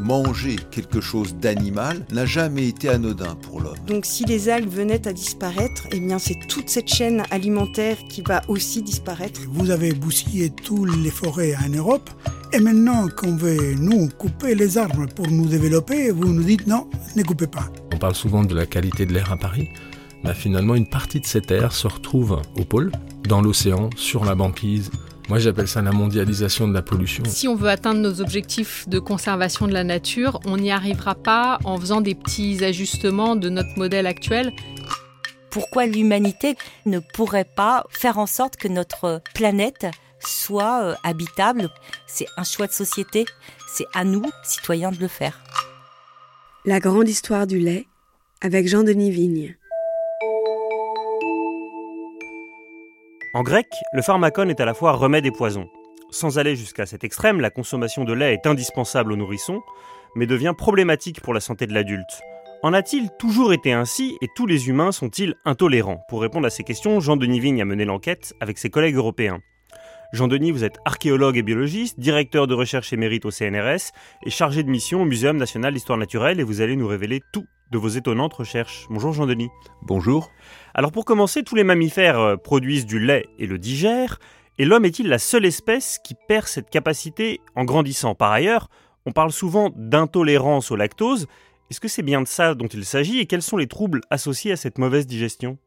Manger quelque chose d'animal n'a jamais été anodin pour l'homme. Donc si les algues venaient à disparaître, eh bien c'est toute cette chaîne alimentaire qui va aussi disparaître. Vous avez bousillé toutes les forêts en Europe et maintenant qu'on veut nous couper les arbres pour nous développer, vous nous dites non, ne coupez pas. On parle souvent de la qualité de l'air à Paris. Bah, finalement, une partie de cet air se retrouve au pôle, dans l'océan, sur la banquise. Moi, j'appelle ça la mondialisation de la pollution. Si on veut atteindre nos objectifs de conservation de la nature, on n'y arrivera pas en faisant des petits ajustements de notre modèle actuel. Pourquoi l'humanité ne pourrait pas faire en sorte que notre planète soit euh, habitable? C'est un choix de société, c'est à nous, citoyens, de le faire. La grande histoire du lait avec Jean-Denis Vigne. En grec, le pharmacone est à la fois remède et poison. Sans aller jusqu'à cet extrême, la consommation de lait est indispensable aux nourrissons, mais devient problématique pour la santé de l'adulte. En a-t-il toujours été ainsi et tous les humains sont-ils intolérants? Pour répondre à ces questions, Jean-Denis Vigne a mené l'enquête avec ses collègues européens. Jean-Denis, vous êtes archéologue et biologiste, directeur de recherche émérite au CNRS et chargé de mission au Muséum national d'histoire naturelle et vous allez nous révéler tout de vos étonnantes recherches. Bonjour Jean-Denis. Bonjour. Alors pour commencer, tous les mammifères euh, produisent du lait et le digèrent, et l'homme est-il la seule espèce qui perd cette capacité en grandissant? Par ailleurs, on parle souvent d'intolérance au lactose. Est-ce que c'est bien de ça dont il s'agit et quels sont les troubles associés à cette mauvaise digestion?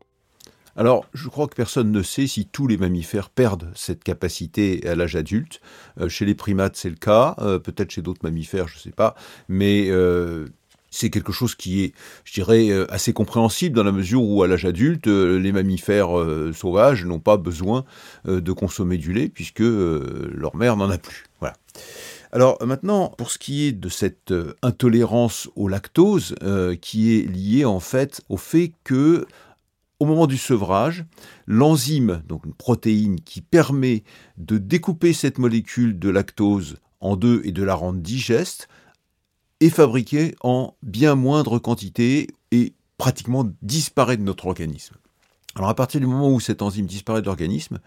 Alors, je crois que personne ne sait si tous les mammifères perdent cette capacité à l'âge adulte. Euh, chez les primates, c'est le cas. Euh, Peut-être chez d'autres mammifères, je ne sais pas. Mais euh, c'est quelque chose qui est, je dirais, assez compréhensible dans la mesure où, à l'âge adulte, les mammifères sauvages n'ont pas besoin de consommer du lait puisque leur mère n'en a plus. Voilà. Alors maintenant, pour ce qui est de cette intolérance au lactose, qui est liée en fait au fait que au moment du sevrage, l'enzyme, donc une protéine qui permet de découper cette molécule de lactose en deux et de la rendre digeste, est fabriquée en bien moindre quantité et pratiquement disparaît de notre organisme. Alors à partir du moment où cette enzyme disparaît de l'organisme,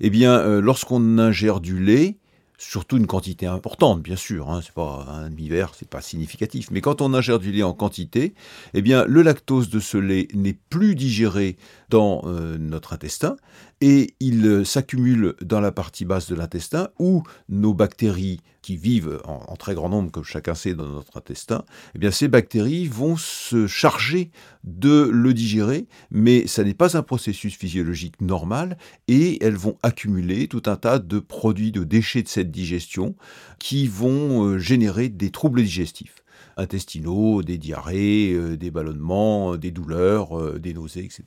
eh bien euh, lorsqu'on ingère du lait, surtout une quantité importante, bien sûr. Hein, c'est pas un demi-verre, c'est pas significatif. Mais quand on ingère du lait en quantité, eh bien, le lactose de ce lait n'est plus digéré dans euh, notre intestin et il euh, s'accumule dans la partie basse de l'intestin où nos bactéries qui vivent en, très grand nombre, comme chacun sait, dans notre intestin, eh bien, ces bactéries vont se charger de le digérer, mais ça n'est pas un processus physiologique normal et elles vont accumuler tout un tas de produits, de déchets de cette digestion qui vont euh, générer des troubles digestifs intestinaux, des diarrhées, euh, des ballonnements, des douleurs, des nausées, etc.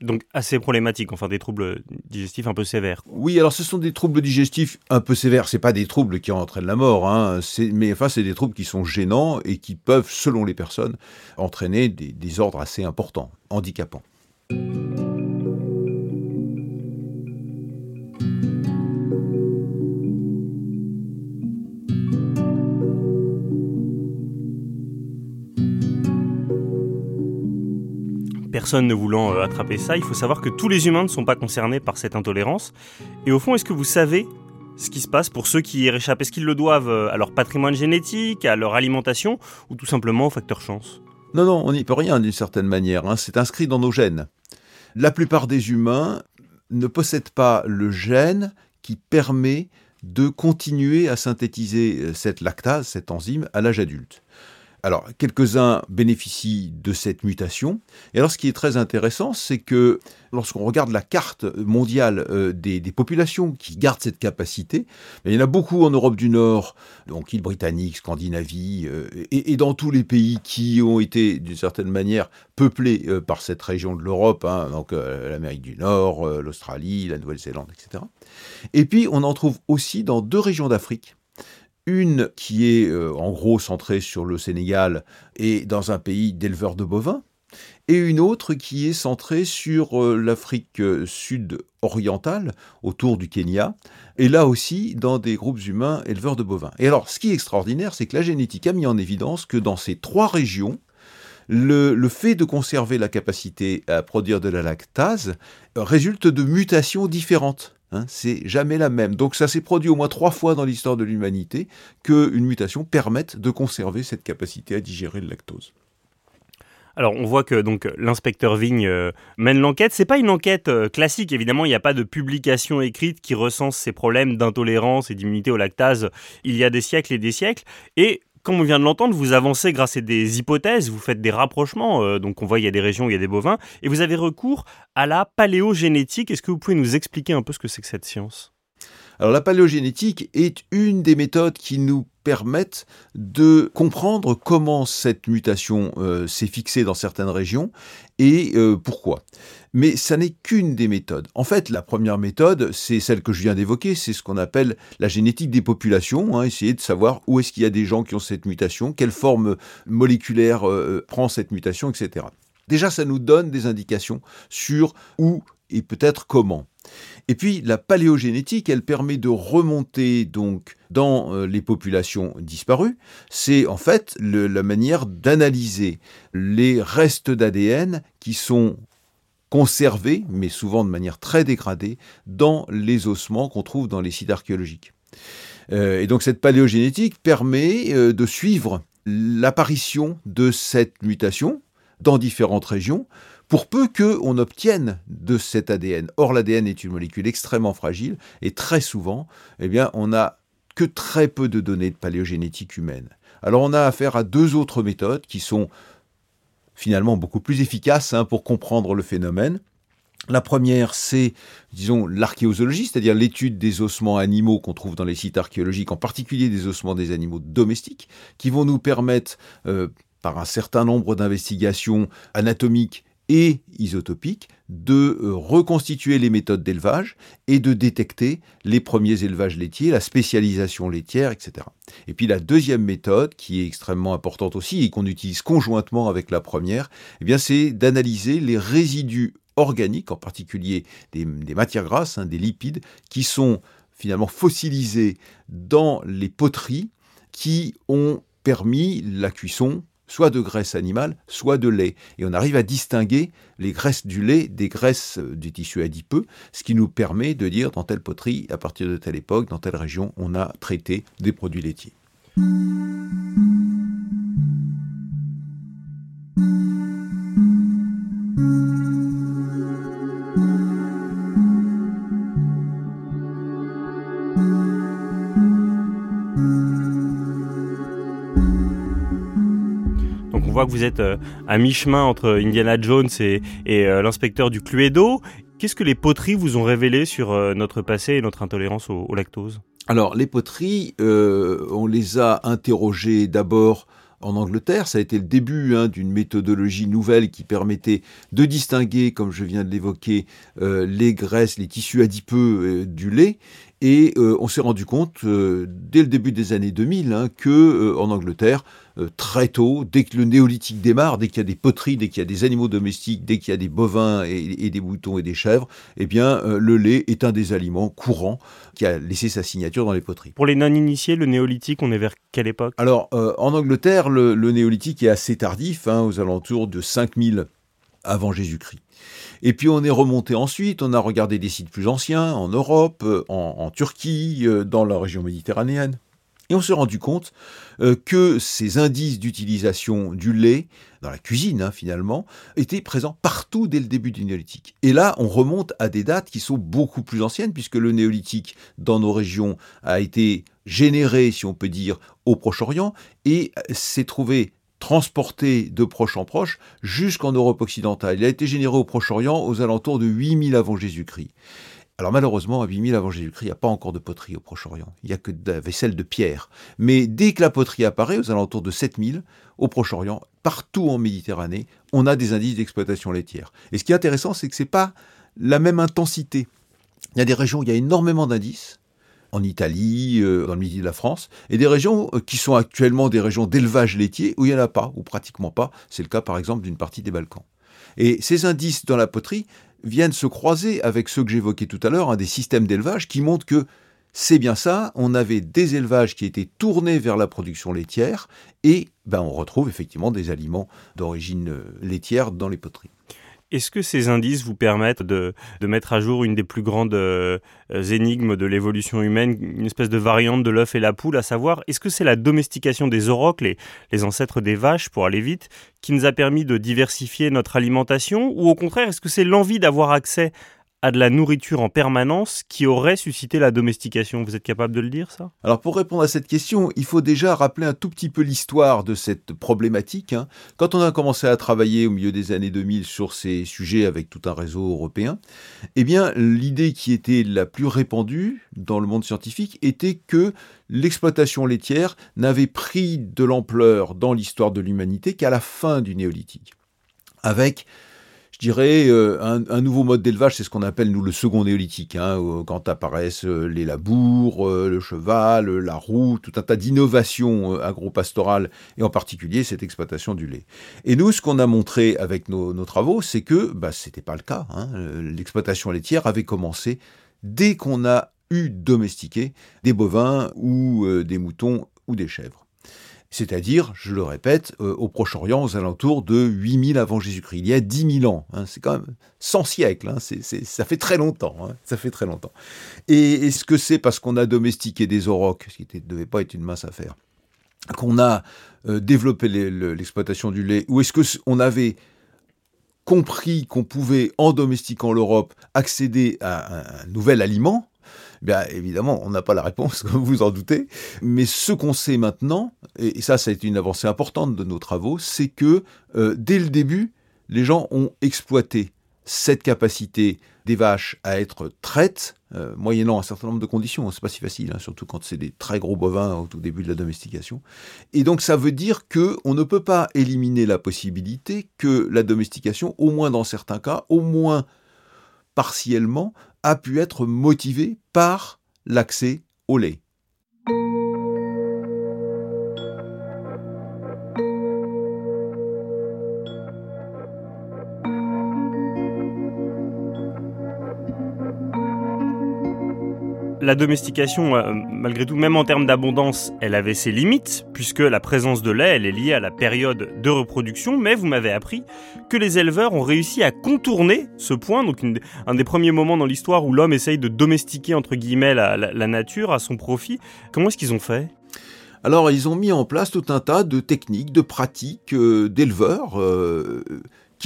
Donc assez problématique, enfin des troubles digestifs un peu sévères. Oui, alors ce sont des troubles digestifs un peu sévères. C'est pas des troubles qui entraînent la mort, hein. mais enfin c'est des troubles qui sont gênants et qui peuvent, selon les personnes, entraîner des désordres assez importants, handicapants. Personne ne voulant euh, attraper ça, il faut savoir que tous les humains ne sont pas concernés par cette intolérance. Et au fond, est-ce que vous savez ce qui se passe pour ceux qui y réchappent? Est-ce qu'ils le doivent euh, à leur patrimoine génétique, à leur alimentation, ou tout simplement au facteur chance? Non, non, on n'y peut rien d'une certaine manière. Hein. C'est inscrit dans nos gènes. La plupart des humains ne possèdent pas le gène qui permet de continuer à synthétiser cette lactase, cette enzyme, à l'âge adulte. Alors, quelques-uns bénéficient de cette mutation. Et alors, ce qui est très intéressant, c'est que lorsqu'on regarde la carte mondiale euh, des, populations qui gardent cette capacité, il y en a beaucoup en Europe du Nord, donc îles britanniques, Scandinavie, euh, et, dans tous les pays qui ont été, d'une certaine manière, peuplés euh, par cette région de l'Europe, hein, donc l'Amérique du Nord, l'Australie, la Nouvelle-Zélande, etc. Et puis, on en trouve aussi dans deux régions d'Afrique une qui est euh, en gros centrée sur le Sénégal et dans un pays d'éleveurs de bovins, et une autre qui est centrée sur euh, l'Afrique sud-orientale, autour du Kenya, et là aussi dans des groupes humains éleveurs de bovins. Et alors, ce qui est extraordinaire, c'est que la génétique a mis en évidence que dans ces trois régions, le, fait de conserver la capacité à produire de la lactase résulte de mutations différentes. Hein. c'est jamais la même. Donc ça s'est produit au moins trois fois dans l'histoire de l'humanité qu'une mutation permette de conserver cette capacité à digérer le lactose. Alors on voit que donc l'inspecteur Vigne euh, mène l'enquête. C'est pas une enquête euh, classique, évidemment. Il n'y a pas de publication écrite qui recense ces problèmes d'intolérance et d'immunité au lactase. Il y a des siècles et des siècles. Et comme on vient de l'entendre, vous avancez grâce à des hypothèses, vous faites des rapprochements. Euh, donc on voit il y a des régions, où il y a des bovins, et vous avez recours à la paléogénétique. Est-ce que vous pouvez nous expliquer un peu ce que c'est que cette science? Alors la paléogénétique est une des méthodes qui nous permettent de comprendre comment cette mutation euh, s'est fixée dans certaines régions et euh, pourquoi. Mais ça n'est qu'une des méthodes. En fait, la première méthode, c'est celle que je viens d'évoquer, c'est ce qu'on appelle la génétique des populations, hein, essayer de savoir où est-ce qu'il y a des gens qui ont cette mutation, quelle forme moléculaire euh, prend cette mutation, etc. Déjà, ça nous donne des indications sur où et peut-être comment. Et puis la paléogénétique, elle permet de remonter donc dans euh, les populations disparues. C'est en fait la manière d'analyser les restes d'ADN qui sont conservés, mais souvent de manière très dégradée, dans les ossements qu'on trouve dans les sites archéologiques. Euh, et donc cette paléogénétique permet euh, de suivre l'apparition de cette mutation dans différentes régions pour peu qu'on obtienne de cet ADN. Or, l'ADN est une molécule extrêmement fragile et très souvent, eh bien, on n'a que très peu de données de paléogénétique humaine. Alors, on a affaire à deux autres méthodes qui sont finalement beaucoup plus efficaces hein, pour comprendre le phénomène. La première, c'est, disons, l'archéozoologie, c'est-à-dire l'étude des ossements animaux qu'on trouve dans les sites archéologiques, en particulier des ossements des animaux domestiques, qui vont nous permettre, euh, par un certain nombre d'investigations anatomiques et isotopique de euh, reconstituer les méthodes d'élevage et de détecter les premiers élevages laitiers, la spécialisation laitière, etc. Et puis la deuxième méthode, qui est extrêmement importante aussi et qu'on utilise conjointement avec la première, eh bien c'est d'analyser les résidus organiques, en particulier des, matières grasses, hein, des lipides, qui sont finalement fossilisés dans les poteries qui ont permis la cuisson soit de graisse animale, soit de lait. Et on arrive à distinguer les graisses du lait des graisses euh, du tissu adipeux, ce qui nous permet de dire dans telle poterie, à partir de telle époque, dans telle région, on a traité des produits laitiers. Voit que vous êtes euh, à mi-chemin entre Indiana Jones et, euh, l'inspecteur du Cluedo. Qu'est-ce que les poteries vous ont révélé sur euh, notre passé et notre intolérance au, lactose? Alors, les poteries, on les a interrogées d'abord en Angleterre. Ça a été le début hein, d'une méthodologie nouvelle qui permettait de distinguer, comme je viens de l'évoquer, les graisses, les tissus adipeux du lait. Et on s'est rendu compte, dès le début des années 2000, hein, que en Angleterre, euh, très tôt, dès que le néolithique démarre, dès qu'il y a des poteries, dès qu'il y a des animaux domestiques, dès qu'il y a des bovins et, des moutons et des chèvres, eh bien, euh, le lait est un des aliments courants qui a laissé sa signature dans les poteries. Pour les non-initiés, le néolithique, on est vers quelle époque? Alors, euh, en Angleterre, le, néolithique est assez tardif, hein, aux alentours de 5000 avant Jésus-Christ. Et puis on est remonté ensuite, on a regardé des sites plus anciens en Europe, en Turquie, dans la région méditerranéenne. Et on s'est rendu compte euh, que ces indices d'utilisation du lait, dans la cuisine hein, finalement, étaient présents partout dès le début du néolithique. Et là, on remonte à des dates qui sont beaucoup plus anciennes, puisque le néolithique dans nos régions a été généré, si on peut dire, au Proche-Orient, et s'est trouvé transporté de proche en proche jusqu'en Europe occidentale. Il a été généré au Proche-Orient aux alentours de 8000 avant Jésus-Christ. Alors malheureusement, à 8000 avant Jésus-Christ, il n'y a pas encore de poterie au Proche-Orient. Il n'y a que de la vaisselle de pierre. Mais dès que la poterie apparaît, aux alentours de 7000, au Proche-Orient, partout en Méditerranée, on a des indices d'exploitation laitière. Et ce qui est intéressant, c'est que ce n'est pas la même intensité. Il y a des régions où il y a énormément d'indices, en Italie, euh, dans le midi de la France, et des régions euh, qui sont actuellement des régions d'élevage laitier où il n'y en a pas, ou pratiquement pas. C'est le cas par exemple d'une partie des Balkans. Et ces indices dans la poterie viennent se croiser avec ceux que j'évoquais tout à l'heure, un des systèmes d'élevage qui montrent que c'est bien ça, on avait des élevages qui étaient tournés vers la production laitière et ben, on retrouve effectivement des aliments d'origine euh, laitière dans les poteries. Est-ce que ces indices vous permettent de, mettre à jour une des plus grandes euh, énigmes de l'évolution humaine, une espèce de variante de l'œuf et la poule, à savoir, est-ce que c'est la domestication des aurochs, les, les ancêtres des vaches, pour aller vite, qui nous a permis de diversifier notre alimentation, ou au contraire, est-ce que c'est l'envie d'avoir accès de la nourriture en permanence qui aurait suscité la domestication Vous êtes capable de le dire, ça? Alors pour répondre à cette question, il faut déjà rappeler un tout petit peu l'histoire de cette problématique. Hein. Quand on a commencé à travailler au milieu des années 2000 sur ces sujets avec tout un réseau européen, eh bien l'idée qui était la plus répandue dans le monde scientifique était que l'exploitation laitière n'avait pris de l'ampleur dans l'histoire de l'humanité qu'à la fin du néolithique. Avec je dirais, euh, un, nouveau mode d'élevage, c'est ce qu'on appelle, nous, le second néolithique, hein, quand apparaissent euh, les labours, euh, le cheval, la roue, tout un tas d'innovations agro-pastorales, et en particulier cette exploitation du lait. Et nous, ce qu'on a montré avec nos, travaux, c'est que bah, ce n'était pas le cas. Hein. L'exploitation laitière avait commencé dès qu'on a eu domestiqué des bovins ou des moutons ou des chèvres c'est-à-dire, je le répète, euh, au Proche-Orient aux alentours de 8000 avant Jésus-Christ, il y a 10 000 ans. Hein, c'est quand même 100 siècles, hein, ça fait très longtemps. Hein, ça fait très longtemps. Et est-ce que c'est parce qu'on a domestiqué des aurochs, ce qui ne devait pas être une mince affaire, qu'on a euh, développé l'exploitation du lait, ou est-ce qu'on avait compris qu'on pouvait, en domestiquant l'Europe, accéder à un nouvel aliment Bien évidemment, on n'a pas la réponse, comme vous en doutez. Mais ce qu'on sait maintenant, et ça, ça a été une avancée importante de nos travaux, c'est que euh, dès le début, les gens ont exploité cette capacité des vaches à être traites, euh, moyennant un certain nombre de conditions. C'est pas si facile, hein, surtout quand c'est des très gros bovins au tout début de la domestication. Et donc ça veut dire que on ne peut pas éliminer la possibilité que la domestication, au moins dans certains cas, au moins partiellement, a pu être motivé par l'accès au lait. La domestication, euh, malgré tout, même en termes d'abondance, elle avait ses limites, puisque la présence de lait, elle est liée à la période de reproduction, mais vous m'avez appris que les éleveurs ont réussi à contourner ce point, donc un des premiers moments dans l'histoire où l'homme essaye de domestiquer, entre guillemets, la, nature à son profit. Comment est-ce qu'ils ont fait? Alors, ils ont mis en place tout un tas de techniques, de pratiques euh, d'éleveurs. Euh,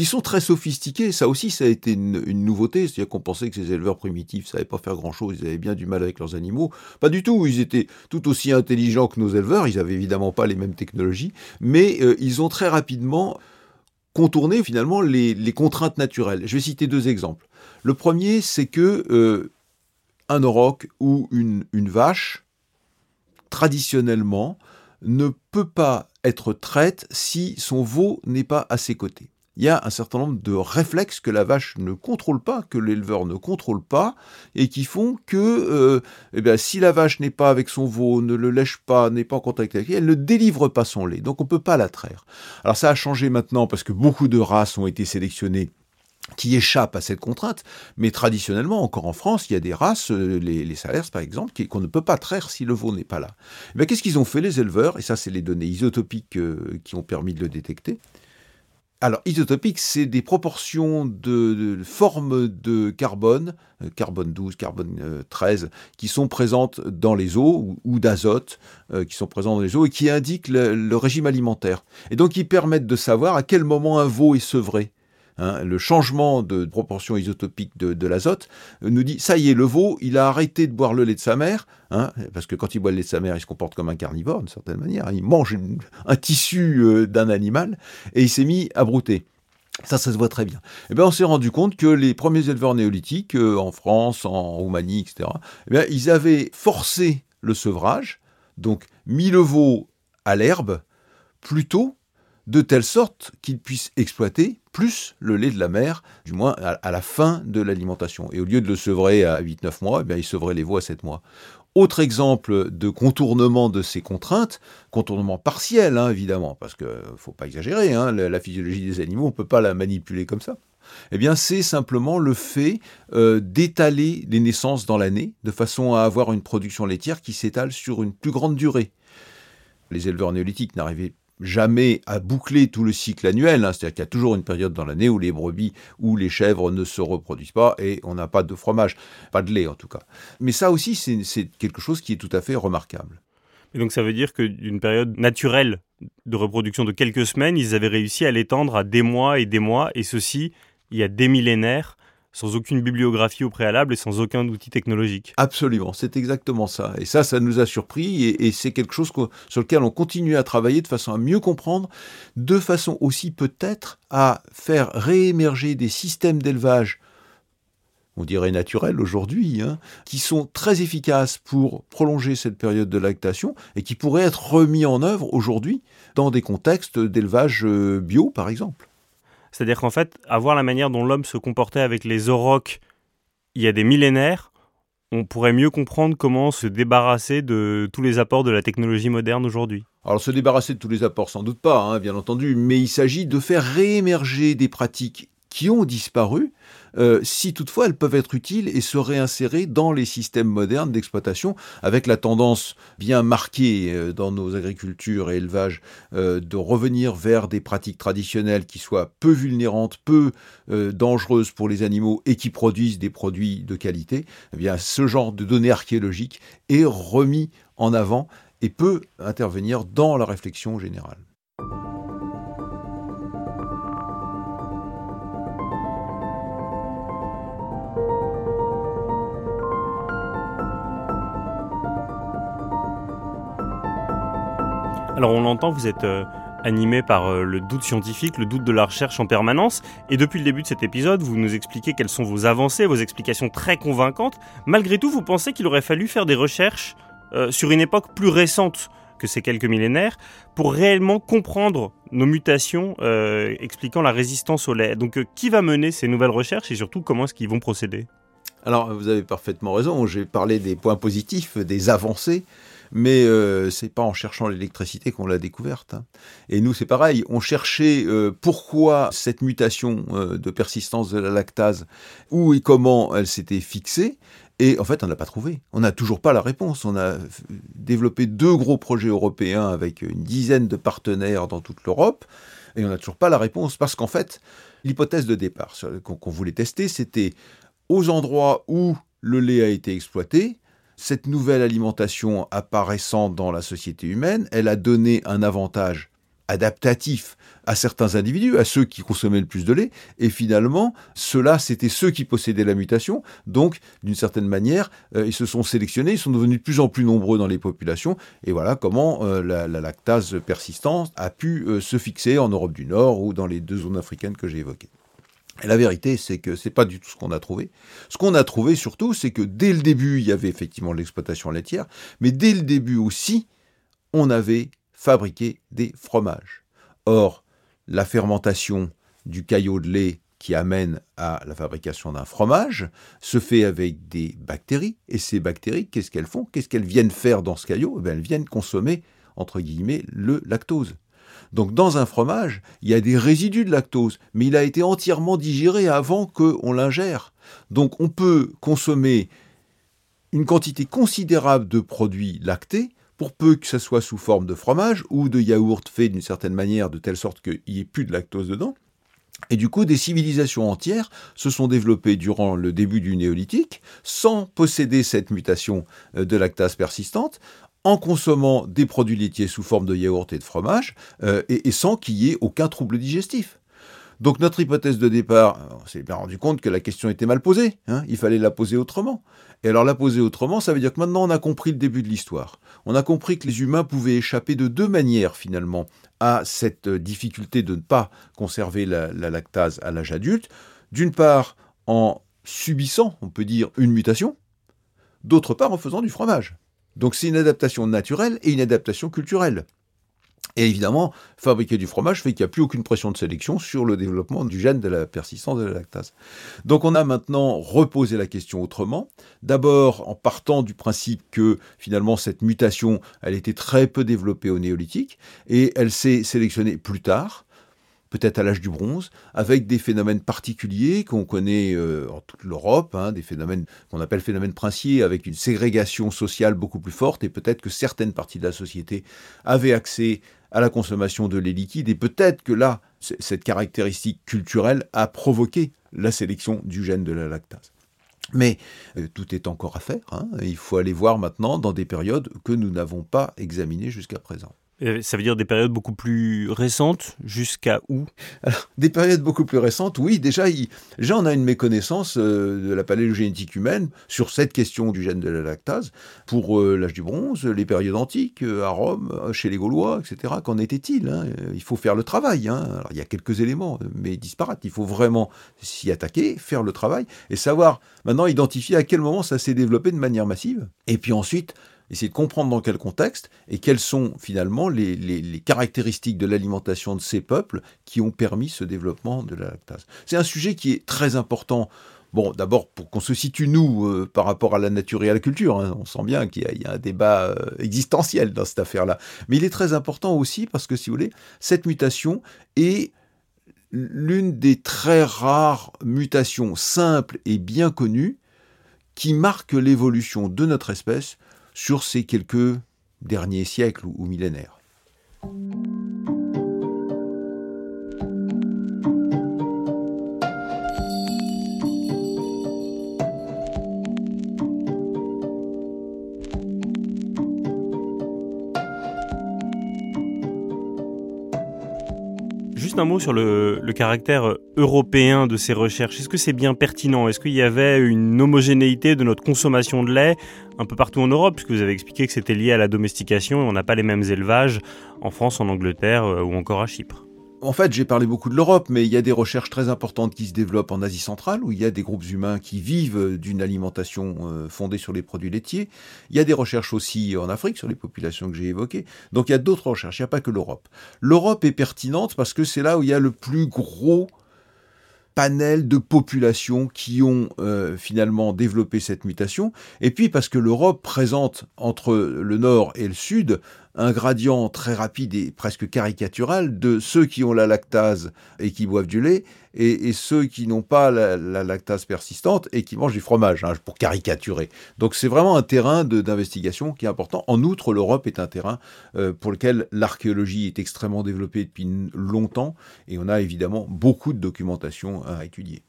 qui sont très sophistiqués. Ça aussi, ça a été une, nouveauté. C'est-à-dire qu'on pensait que ces éleveurs primitifs ne savaient pas faire grand-chose, ils avaient bien du mal avec leurs animaux. Pas du tout. Ils étaient tout aussi intelligents que nos éleveurs. Ils n'avaient évidemment pas les mêmes technologies, mais euh, ils ont très rapidement contourné finalement les, contraintes naturelles. Je vais citer deux exemples. Le premier, c'est que euh, un auroch ou une, une vache, traditionnellement, ne peut pas être traite si son veau n'est pas à ses côtés il y a un certain nombre de réflexes que la vache ne contrôle pas, que l'éleveur ne contrôle pas, et qui font que euh, eh si la vache n'est pas avec son veau, ne le lèche pas, n'est pas en contact avec lui, elle ne délivre pas son lait. Donc on ne peut pas la traire. Alors ça a changé maintenant parce que beaucoup de races ont été sélectionnées qui échappent à cette contrainte, mais traditionnellement, encore en France, il y a des races, euh, les, les salers par exemple, qu'on ne peut pas traire si le veau n'est pas là. Eh qu'est-ce qu'ils ont fait les éleveurs? Et ça, c'est les données isotopiques euh, qui ont permis de le détecter. Alors, isotopique, c'est des proportions de, formes de carbone, euh, carbone 12, carbone 13, euh, qui sont présentes dans les eaux, ou, d'azote, euh, qui sont présentes dans les eaux, et qui indiquent le, régime alimentaire. Et donc, ils permettent de savoir à quel moment un veau est sevré. Hein, le changement de proportion isotopique de, l'azote nous dit ça y est, le veau, il a arrêté de boire le lait de sa mère, hein, parce que quand il boit le lait de sa mère, il se comporte comme un carnivore d'une certaine manière. Hein, il mange un tissu euh, d'un animal et il s'est mis à brouter. Ça, ça se voit très bien. Eh bien, on s'est rendu compte que les premiers éleveurs néolithiques, euh, en France, en Roumanie, etc., eh ils avaient forcé le sevrage, donc mis le veau à l'herbe, plutôt de telle sorte qu'ils puissent exploiter plus le lait de la mère, du moins à, la fin de l'alimentation. Et au lieu de le sevrer à 8-9 mois, eh bien, ils sevraient les veaux à 7 mois. Autre exemple de contournement de ces contraintes, contournement partiel hein, évidemment, parce qu'il ne faut pas exagérer, hein, la, physiologie des animaux, on ne peut pas la manipuler comme ça. Eh bien, c'est simplement le fait euh, d'étaler les naissances dans l'année, de façon à avoir une production laitière qui s'étale sur une plus grande durée. Les éleveurs néolithiques n'arrivaient jamais à boucler tout le cycle annuel, hein. c'est-à-dire qu'il y a toujours une période dans l'année où les brebis ou les chèvres ne se reproduisent pas et on n'a pas de fromage, pas de lait en tout cas. Mais ça aussi, c'est quelque chose qui est tout à fait remarquable. Et donc ça veut dire que d'une période naturelle de reproduction de quelques semaines, ils avaient réussi à l'étendre à des mois et des mois, et ceci il y a des millénaires, sans aucune bibliographie au préalable et sans aucun outil technologique. Absolument, c'est exactement ça. Et ça, ça nous a surpris, et, c'est quelque chose sur lequel on continue à travailler de façon à mieux comprendre, de façon aussi peut-être à faire réémerger des systèmes d'élevage on dirait naturels aujourd'hui, hein, qui sont très efficaces pour prolonger cette période de lactation et qui pourraient être remis en œuvre aujourd'hui dans des contextes d'élevage euh, bio, par exemple. C'est-à-dire qu'en fait, avoir la manière dont l'homme se comportait avec les aurochs il y a des millénaires, on pourrait mieux comprendre comment se débarrasser de tous les apports de la technologie moderne aujourd'hui. Alors se débarrasser de tous les apports, sans doute pas, hein, bien entendu, mais il s'agit de faire réémerger des pratiques qui ont disparu, euh, si toutefois elles peuvent être utiles et se réinsérer dans les systèmes modernes d'exploitation, avec la tendance bien marquée euh, dans nos agricultures et élevages euh, de revenir vers des pratiques traditionnelles qui soient peu vulnérantes, peu dangereuses pour les animaux et qui produisent des produits de qualité. Eh bien, ce genre de données archéologiques est remis en avant et peut intervenir dans la réflexion générale. Alors on l'entend, vous êtes euh, animé par euh, le doute scientifique, le doute de la recherche en permanence. Et depuis le début de cet épisode, vous nous expliquez quelles sont vos avancées, vos explications très convaincantes. Malgré tout, vous pensez qu'il aurait fallu faire des recherches euh, sur une époque plus récente que ces quelques millénaires pour réellement comprendre nos mutations expliquant la résistance au lait. Donc qui va mener ces nouvelles recherches et surtout comment est-ce qu'ils vont procéder? Alors, vous avez parfaitement raison. J'ai parlé des points positifs, des avancées mais euh, c'est pas en cherchant l'électricité qu'on l'a découverte. Hein. Et nous, c'est pareil, on cherchait euh, pourquoi cette mutation euh, de persistance de la lactase, où et comment elle s'était fixée, et en fait, on n'a pas trouvé. On n'a toujours pas la réponse. On a développé deux gros projets européens avec une dizaine de partenaires dans toute l'Europe, et on n'a toujours pas la réponse, parce qu'en fait, l'hypothèse de départ qu'on voulait tester, c'était aux endroits où le lait a été exploité, cette nouvelle alimentation apparaissant dans la société humaine, elle a donné un avantage adaptatif à certains individus, à ceux qui consommaient le plus de lait, et finalement, ceux-là, c'était ceux qui possédaient la mutation, donc d'une certaine manière, euh, ils se sont sélectionnés, ils sont devenus de plus en plus nombreux dans les populations, et voilà comment euh, la, lactase persistante a pu euh, se fixer en Europe du Nord ou dans les deux zones africaines que j'ai évoquées. Et la vérité, c'est que c'est pas du tout ce qu'on a trouvé. Ce qu'on a trouvé surtout, c'est que dès le début, il y avait effectivement l'exploitation laitière, mais dès le début aussi, on avait fabriqué des fromages. Or, la fermentation du caillot de lait qui amène à la fabrication d'un fromage se fait avec des bactéries. Et ces bactéries, qu'est-ce qu'elles font? Qu'est-ce qu'elles viennent faire dans ce caillot? Eh Elles viennent consommer, entre guillemets, le lactose. Donc dans un fromage, il y a des résidus de lactose, mais il a été entièrement digéré avant qu'on l'ingère. Donc on peut consommer une quantité considérable de produits lactés pour peu que ce soit sous forme de fromage ou de yaourt fait d'une certaine manière de telle sorte qu'il n'y ait plus de lactose dedans. Et du coup, des civilisations entières se sont développées durant le début du néolithique sans posséder cette mutation euh, de lactase persistante, en consommant des produits laitiers sous forme de yaourt et de fromage, euh, et, sans qu'il y ait aucun trouble digestif. Donc notre hypothèse de départ, on s'est bien rendu compte que la question était mal posée, hein, il fallait la poser autrement. Et alors la poser autrement, ça veut dire que maintenant on a compris le début de l'histoire. On a compris que les humains pouvaient échapper de deux manières finalement à cette difficulté de ne pas conserver la lactase à l'âge adulte. D'une part en subissant, on peut dire, une mutation, d'autre part en faisant du fromage. Donc c'est une adaptation naturelle et une adaptation culturelle. Et évidemment, fabriquer du fromage fait qu'il n'y a plus aucune pression de sélection sur le développement du gène de la persistance de la lactase. Donc on a maintenant reposé la question autrement. D'abord en partant du principe que finalement cette mutation, elle était très peu développée au néolithique et elle s'est sélectionnée plus tard peut-être à l'âge du bronze, avec des phénomènes particuliers qu'on connaît euh, en toute l'Europe, hein, des phénomènes qu'on appelle phénomènes princiers, avec une ségrégation sociale beaucoup plus forte, et peut-être que certaines parties de la société avaient accès à la consommation de lait liquide, et peut-être que là, cette caractéristique culturelle a provoqué la sélection du gène de la lactase. Mais euh, tout est encore à faire. Hein. Il faut aller voir maintenant dans des périodes que nous n'avons pas examinées jusqu'à présent. Euh, ça veut dire des périodes beaucoup plus récentes, jusqu'à où? Des périodes beaucoup plus récentes, oui. Déjà, on a une méconnaissance euh, de la palélogénétique humaine sur cette question du gène de la lactase. Pour euh, l'âge du bronze, les périodes antiques, à Rome, chez les Gaulois, etc., qu'en était-il hein? Il faut faire le travail. Hein. Alors, il y a quelques éléments, mais disparates. Il faut vraiment s'y attaquer, faire le travail, et savoir maintenant identifier à quel moment ça s'est développé de manière massive. Et puis ensuite, essayer de comprendre dans quel contexte et quelles sont finalement les, caractéristiques de l'alimentation de ces peuples qui ont permis ce développement de la lactase. C'est un sujet qui est très important. Bon, d'abord pour qu'on se situe nous euh, par rapport à la nature et à la culture. Hein. On sent bien qu'il y, a un débat euh, existentiel dans cette affaire-là. Mais il est très important aussi parce que, si vous voulez, cette mutation est l'une des très rares mutations simples et bien connues qui marquent l'évolution de notre espèce sur ces quelques derniers siècles ou, millénaires. Un mot sur le, caractère européen de ces recherches. Est-ce que c'est bien pertinent? Est-ce qu'il y avait une homogénéité de notre consommation de lait un peu partout en Europe, puisque vous avez expliqué que c'était lié à la domestication et on n'a pas les mêmes élevages en France, en Angleterre euh, ou encore à Chypre en fait, j'ai parlé beaucoup de l'Europe, mais il y a des recherches très importantes qui se développent en Asie centrale, où il y a des groupes humains qui vivent d'une alimentation euh, fondée sur les produits laitiers. Il y a des recherches aussi en Afrique sur les populations que j'ai évoquées. Donc il y a d'autres recherches, il n'y a pas que l'Europe. L'Europe est pertinente parce que c'est là où il y a le plus gros panel de populations qui ont euh, finalement développé cette mutation, et puis parce que l'Europe présente entre le nord et le sud un gradient très rapide et presque caricatural de ceux qui ont la lactase et qui boivent du lait et, ceux qui n'ont pas la, lactase persistante et qui mangent du fromage, hein, pour caricaturer. Donc c'est vraiment un terrain d'investigation qui est important. En outre, l'Europe est un terrain euh, pour lequel l'archéologie est extrêmement développée depuis longtemps et on a évidemment beaucoup de documentation à étudier.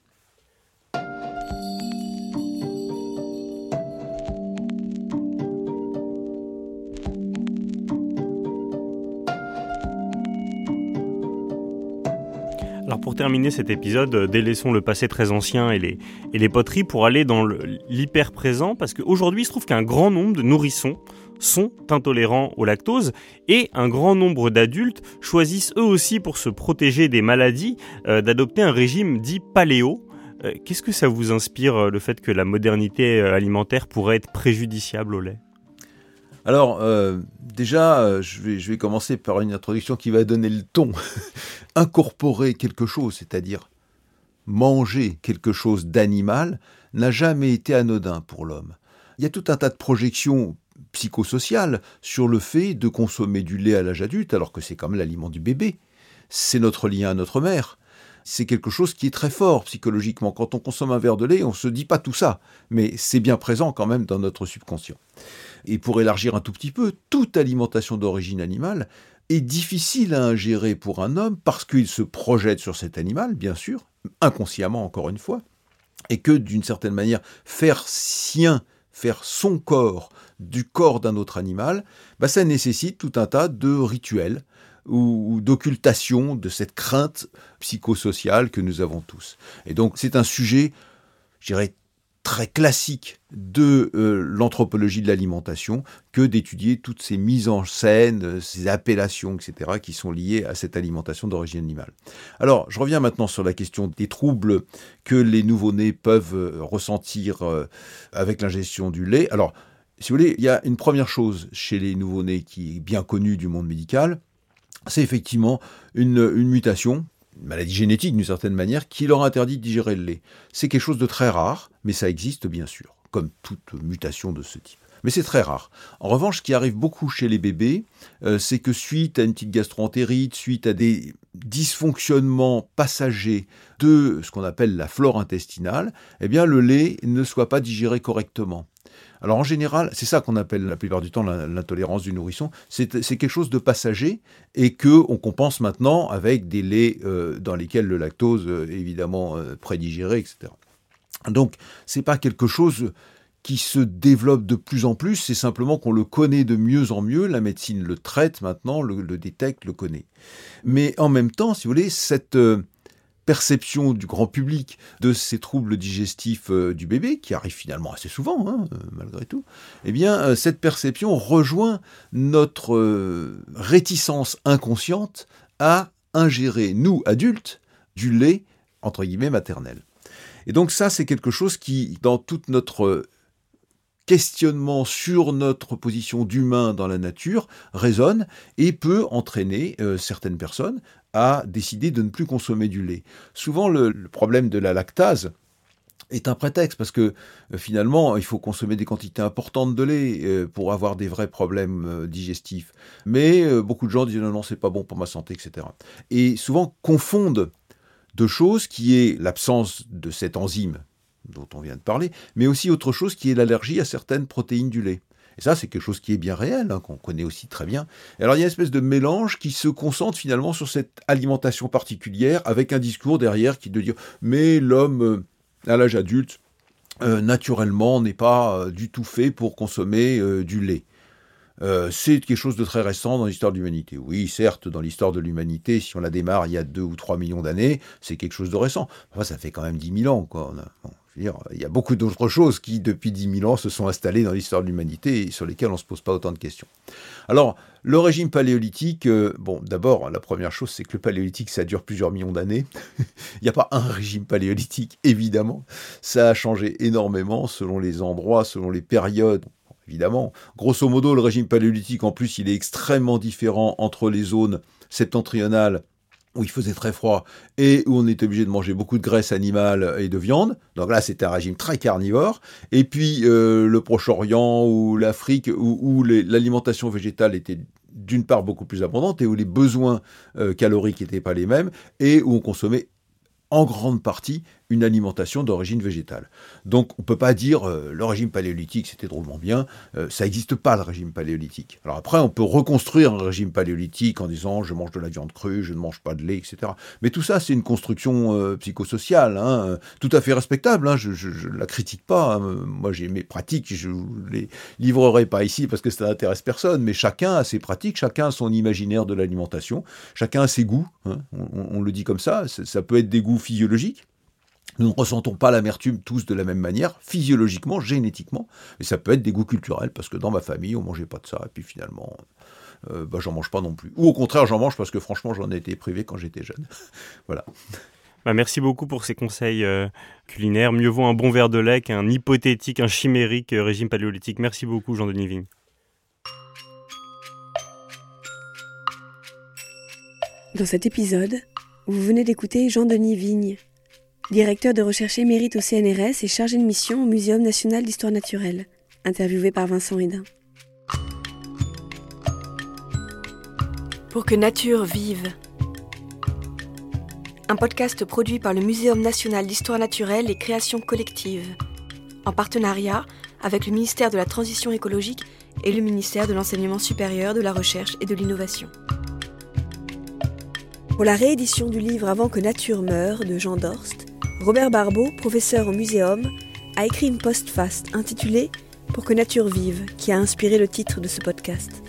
Alors pour terminer cet épisode, euh, délaissons le passé très ancien et les, poteries pour aller dans l'hyper présent, parce qu'aujourd'hui il se trouve qu'un grand nombre de nourrissons sont intolérants au lactose et un grand nombre d'adultes choisissent eux aussi pour se protéger des maladies euh, d'adopter un régime dit paléo. Euh, qu'est-ce que ça vous inspire le fait que la modernité alimentaire pourrait être préjudiciable au lait? Alors, euh, déjà, euh, je, vais, je vais commencer par une introduction qui va donner le ton. Incorporer quelque chose, c'est-à-dire manger quelque chose d'animal, n'a jamais été anodin pour l'homme. Il y a tout un tas de projections psychosociales sur le fait de consommer du lait à l'âge adulte, alors que c'est comme l'aliment du bébé. C'est notre lien à notre mère. C'est quelque chose qui est très fort psychologiquement. Quand on consomme un verre de lait, on ne se dit pas tout ça, mais c'est bien présent quand même dans notre subconscient. Et pour élargir un tout petit peu, toute alimentation d'origine animale est difficile à ingérer pour un homme parce qu'il se projette sur cet animal, bien sûr, inconsciemment encore une fois, et que d'une certaine manière, faire sien, faire son corps du corps d'un autre animal, bah, ça nécessite tout un tas de rituels ou, d'occultation de cette crainte psychosociale que nous avons tous. Et donc c'est un sujet, je dirais, très classique de euh, l'anthropologie de l'alimentation que d'étudier toutes ces mises en scène, euh, ces appellations, etc., qui sont liées à cette alimentation d'origine animale. Alors, je reviens maintenant sur la question des troubles que les nouveau-nés peuvent euh, ressentir avec l'ingestion du lait. Alors, si vous voulez, il y a une première chose chez les nouveau-nés qui est bien connue du monde médical, c'est effectivement une, une mutation maladie génétique d'une certaine manière, qui leur interdit de digérer le lait. C'est quelque chose de très rare, mais ça existe bien sûr, comme toute mutation de ce type. Mais c'est très rare. En revanche, ce qui arrive beaucoup chez les bébés, euh, c'est que suite à une petite gastroentérite, suite à des dysfonctionnements passagers de ce qu'on appelle la flore intestinale, eh bien le lait ne soit pas digéré correctement. Alors en général, c'est ça qu'on appelle la plupart du temps l'intolérance du nourrisson. C'est quelque chose de passager et que on compense maintenant avec des laits euh, dans lesquels le lactose euh, est évidemment prédigéré, etc. Donc c'est pas quelque chose qui se développe de plus en plus, c'est simplement qu'on le connaît de mieux en mieux, la médecine le traite maintenant, le, détecte, le connaît. Mais en même temps, si vous voulez, cette euh, perception du grand public de ces troubles digestifs euh, du bébé, qui arrivent finalement assez souvent, hein, euh, malgré tout, eh bien, cette perception rejoint notre réticence inconsciente à ingérer, nous, adultes, du lait, entre guillemets, maternel. Et donc ça, c'est quelque chose qui, dans toute notre questionnement sur notre position d'humain dans la nature résonne et peut entraîner euh, certaines personnes à décider de ne plus consommer du lait. Souvent, le, problème de la lactase est un prétexte parce que euh, finalement, il faut consommer des quantités importantes de lait euh, pour avoir des vrais problèmes digestifs. Mais beaucoup de gens disent non, non, c'est pas bon pour ma santé, etc. Et souvent confondent deux choses qui est l'absence de cette enzyme dont on vient de parler, mais aussi autre chose qui est l'allergie à certaines protéines du lait. Et ça, c'est quelque chose qui est bien réel, hein, qu'on connaît aussi très bien. alors, il y a une espèce de mélange qui se concentre finalement sur cette alimentation particulière, avec un discours derrière qui de dire mais l'homme euh, à l'âge adulte, euh, naturellement, n'est pas euh, du tout fait pour consommer du lait. c'est quelque chose de très récent dans l'histoire de l'humanité. Oui, certes, dans l'histoire de l'humanité, si on la démarre il y a 2 ou 3 millions d'années, c'est quelque chose de récent. Enfin, ça fait quand même 10 000 ans. Quoi il y a beaucoup d'autres choses qui, depuis 10 000 ans, se sont installées dans l'histoire de l'humanité et sur lesquelles on ne se pose pas autant de questions. Alors, le régime paléolithique, euh, bon, d'abord, la première chose, c'est que le paléolithique, ça dure plusieurs millions d'années. il n'y a pas un régime paléolithique, évidemment. Ça a changé énormément selon les endroits, selon les périodes. Évidemment, grosso modo, le régime paléolithique, en plus, il est extrêmement différent entre les zones septentrionales où il faisait très froid et où on était obligé de manger beaucoup de graisse animale et de viande. Donc là, c'était un régime très carnivore. Et puis euh, le Proche-Orient ou l'Afrique, où, l'alimentation végétale était d'une part beaucoup plus abondante et où les besoins euh, caloriques n'étaient pas les mêmes et où on consommait en grande partie une alimentation d'origine végétale. Donc on ne peut pas dire euh, le régime paléolithique c'était drôlement bien, euh, ça n'existe pas le régime paléolithique. Alors après on peut reconstruire un régime paléolithique en disant je mange de la viande crue, je ne mange pas de lait, etc. Mais tout ça c'est une construction euh, psychosociale, hein, tout à fait respectable, hein, je ne la critique pas, hein. moi j'ai mes pratiques, je ne les livrerai pas ici parce que ça n'intéresse personne, mais chacun a ses pratiques, chacun a son imaginaire de l'alimentation, chacun a ses goûts, on, on, le dit comme ça, ça peut être des goûts physiologiques, nous ne ressentons pas l'amertume tous de la même manière, physiologiquement, génétiquement, mais ça peut être des goûts culturels, parce que dans ma famille, on mangeait pas de ça, et puis finalement, euh, bah, j'en mange pas non plus. Ou au contraire, j'en mange parce que franchement, j'en ai été privé quand j'étais jeune. voilà. Bah, merci beaucoup pour ces conseils euh, culinaires. Mieux vaut un bon verre de lait qu'un hypothétique, un chimérique euh, régime paléolithique. Merci beaucoup, Jean-Denis Vigne. Dans cet épisode, vous venez d'écouter Jean-Denis Vigne, directeur de recherche émérite au CNRS et chargé de mission au Muséum national d'histoire naturelle, interviewé par Vincent Hédin. Pour que nature vive. Un podcast produit par le Muséum national d'histoire naturelle et création collective, en partenariat avec le ministère de la Transition écologique et le ministère de l'Enseignement supérieur, de la Recherche et de l'Innovation. Pour la réédition du livre Avant que nature meure de Jean Dorst, Robert Barbeau, professeur au muséum, a écrit une postface intitulée Pour que nature vive, qui a inspiré le titre de ce podcast.